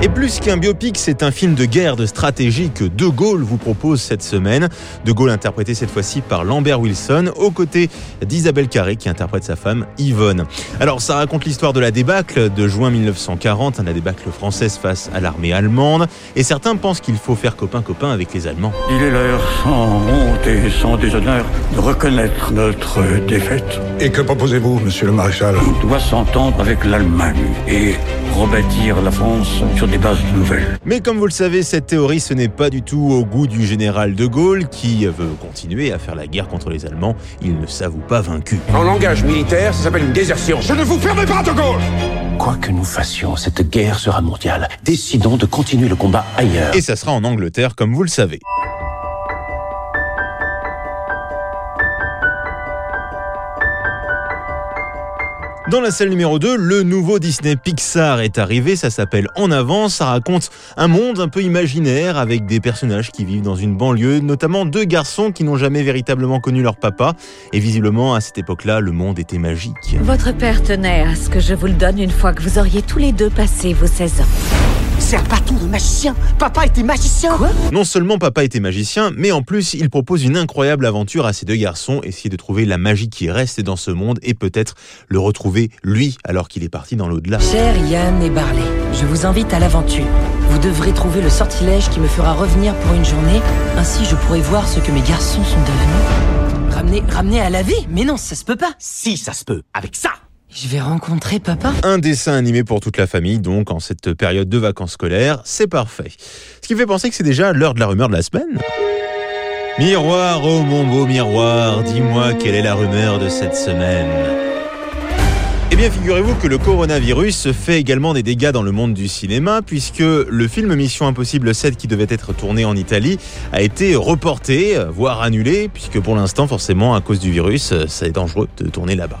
Et plus qu'un biopic, c'est un film de guerre, de stratégie que De Gaulle vous propose cette semaine. De Gaulle interprété cette fois-ci par Lambert Wilson, aux côtés d'Isabelle Carré qui interprète sa femme Yvonne. Alors ça raconte l'histoire de la débâcle de juin 1940, la débâcle française face à l'armée allemande. Et certains pensent qu'il faut faire copain-copain avec les Allemands. Il est l'heure, sans honte et sans déshonneur, de reconnaître notre défaite. Et que proposez-vous, monsieur le maréchal? On doit s'entendre avec l'Allemagne et rebâtir la France sur des bases nouvelles. Mais comme vous le savez, cette théorie, ce n'est pas du tout au goût du général de Gaulle qui veut continuer à faire la guerre contre les Allemands. Il ne s'avoue pas vaincu. En langage militaire, ça s'appelle une désertion. Je ne vous permets pas, de Gaulle Quoi que nous fassions, cette guerre sera mondiale. Décidons de continuer le combat ailleurs. Et ça sera en Angleterre, comme vous le savez. Dans la salle numéro 2, le nouveau Disney Pixar est arrivé, ça s'appelle En avant, ça raconte un monde un peu imaginaire avec des personnages qui vivent dans une banlieue, notamment deux garçons qui n'ont jamais véritablement connu leur papa, et visiblement à cette époque-là, le monde était magique. Votre père tenait à ce que je vous le donne une fois que vous auriez tous les deux passé vos 16 ans. C'est un bâton de magicien. Papa était magicien. Quoi? Non seulement papa était magicien, mais en plus il propose une incroyable aventure à ces deux garçons, essayer de trouver la magie qui reste dans ce monde et peut-être le retrouver lui alors qu'il est parti dans l'au-delà. Cher Yann et Barley, je vous invite à l'aventure. Vous devrez trouver le sortilège qui me fera revenir pour une journée, ainsi je pourrai voir ce que mes garçons sont devenus. Ramener, ramener à la vie Mais non, ça se peut pas. Si, ça se peut. Avec ça. Je vais rencontrer papa Un dessin animé pour toute la famille, donc en cette période de vacances scolaires, c'est parfait. Ce qui fait penser que c'est déjà l'heure de la rumeur de la semaine. Miroir, oh mon beau miroir, dis-moi quelle est la rumeur de cette semaine. Eh bien, figurez-vous que le coronavirus fait également des dégâts dans le monde du cinéma, puisque le film Mission Impossible 7 qui devait être tourné en Italie a été reporté, voire annulé, puisque pour l'instant, forcément, à cause du virus, c'est dangereux de tourner là-bas.